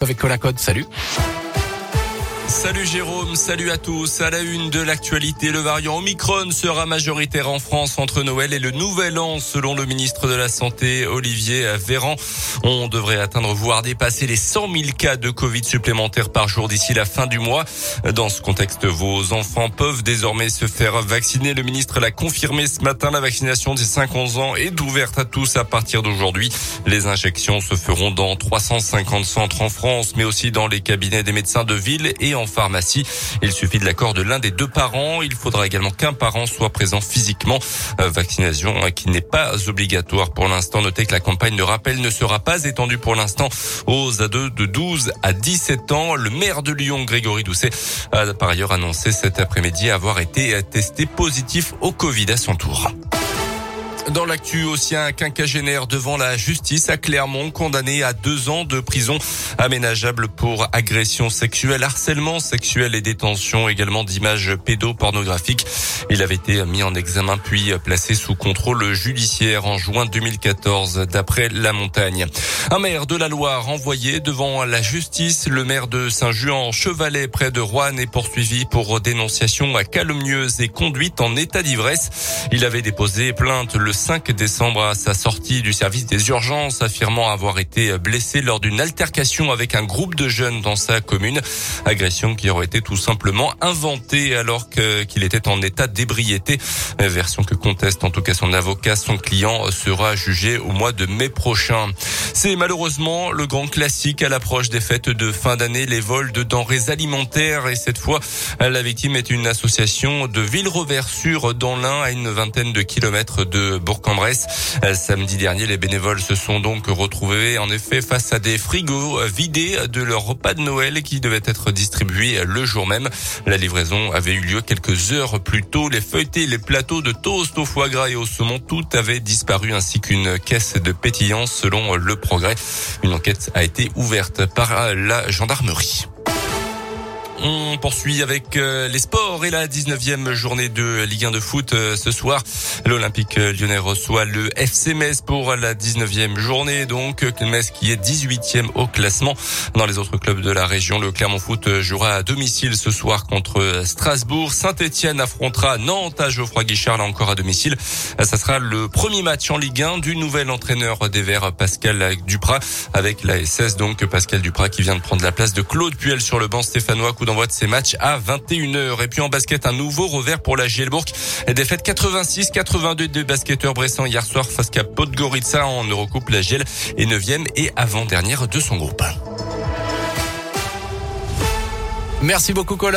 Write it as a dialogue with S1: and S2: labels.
S1: avec Colin Code. Salut.
S2: Salut Jérôme, salut à tous. À la une de l'actualité, le variant Omicron sera majoritaire en France entre Noël et le Nouvel An, selon le ministre de la Santé, Olivier Véran. On devrait atteindre, voire dépasser les 100 000 cas de Covid supplémentaires par jour d'ici la fin du mois. Dans ce contexte, vos enfants peuvent désormais se faire vacciner. Le ministre l'a confirmé ce matin. La vaccination des 5-11 ans est ouverte à tous à partir d'aujourd'hui. Les injections se feront dans 350 centres en France, mais aussi dans les cabinets des médecins de ville et en en pharmacie. Il suffit de l'accord de l'un des deux parents. Il faudra également qu'un parent soit présent physiquement. Euh, vaccination qui n'est pas obligatoire pour l'instant. Notez que la campagne de rappel ne sera pas étendue pour l'instant aux ados de 12 à 17 ans. Le maire de Lyon, Grégory Doucet, a par ailleurs annoncé cet après-midi avoir été testé positif au Covid à son tour. Dans l'actu aussi, un quinquagénaire devant la justice à Clermont, condamné à deux ans de prison aménageable pour agression sexuelle, harcèlement sexuel et détention également d'images pédopornographiques. Il avait été mis en examen puis placé sous contrôle judiciaire en juin 2014 d'après La Montagne. Un maire de la Loire envoyé devant la justice. Le maire de Saint-Juan, Chevalet, près de Rouen, est poursuivi pour dénonciation calomnieuse et conduite en état d'ivresse. Il avait déposé plainte le 5 décembre à sa sortie du service des urgences, affirmant avoir été blessé lors d'une altercation avec un groupe de jeunes dans sa commune. Agression qui aurait été tout simplement inventée alors qu'il était en état d'ébriété. Version que conteste en tout cas son avocat. Son client sera jugé au mois de mai prochain. C'est malheureusement le grand classique à l'approche des fêtes de fin d'année, les vols de denrées alimentaires. Et cette fois, la victime est une association de Villerever-sur dans l'Ain à une vingtaine de kilomètres de Bourg-en-Bresse. Euh, samedi dernier, les bénévoles se sont donc retrouvés en effet face à des frigos vidés de leur repas de Noël qui devaient être distribués le jour même. La livraison avait eu lieu quelques heures plus tôt. Les feuilletés, les plateaux de toast au foie gras et au saumon, tout avait disparu ainsi qu'une caisse de pétillance selon le progrès. Une enquête a été ouverte par la gendarmerie. On poursuit avec euh, les sports et la 19e journée de Ligue 1 de foot euh, ce soir. L'Olympique euh, lyonnais reçoit le FC Metz pour la 19e journée. Donc Metz qui est 18e au classement. Dans les autres clubs de la région, le Clermont Foot jouera à domicile ce soir contre Strasbourg. Saint-Etienne affrontera Nantes à Geoffroy Guichard là encore à domicile. Ça sera le premier match en Ligue 1 du nouvel entraîneur des Verts Pascal Duprat avec la SS donc Pascal Duprat qui vient de prendre la place de Claude Puel sur le banc stéphanois d'envoi de ces matchs à 21h. Et puis en basket, un nouveau revers pour la Gielbourg. Défaite 86-82 des basketteurs bressants hier soir face à Podgorica en Eurocoupe. La Giel est 9e et avant-dernière de son groupe.
S1: Merci beaucoup Colin.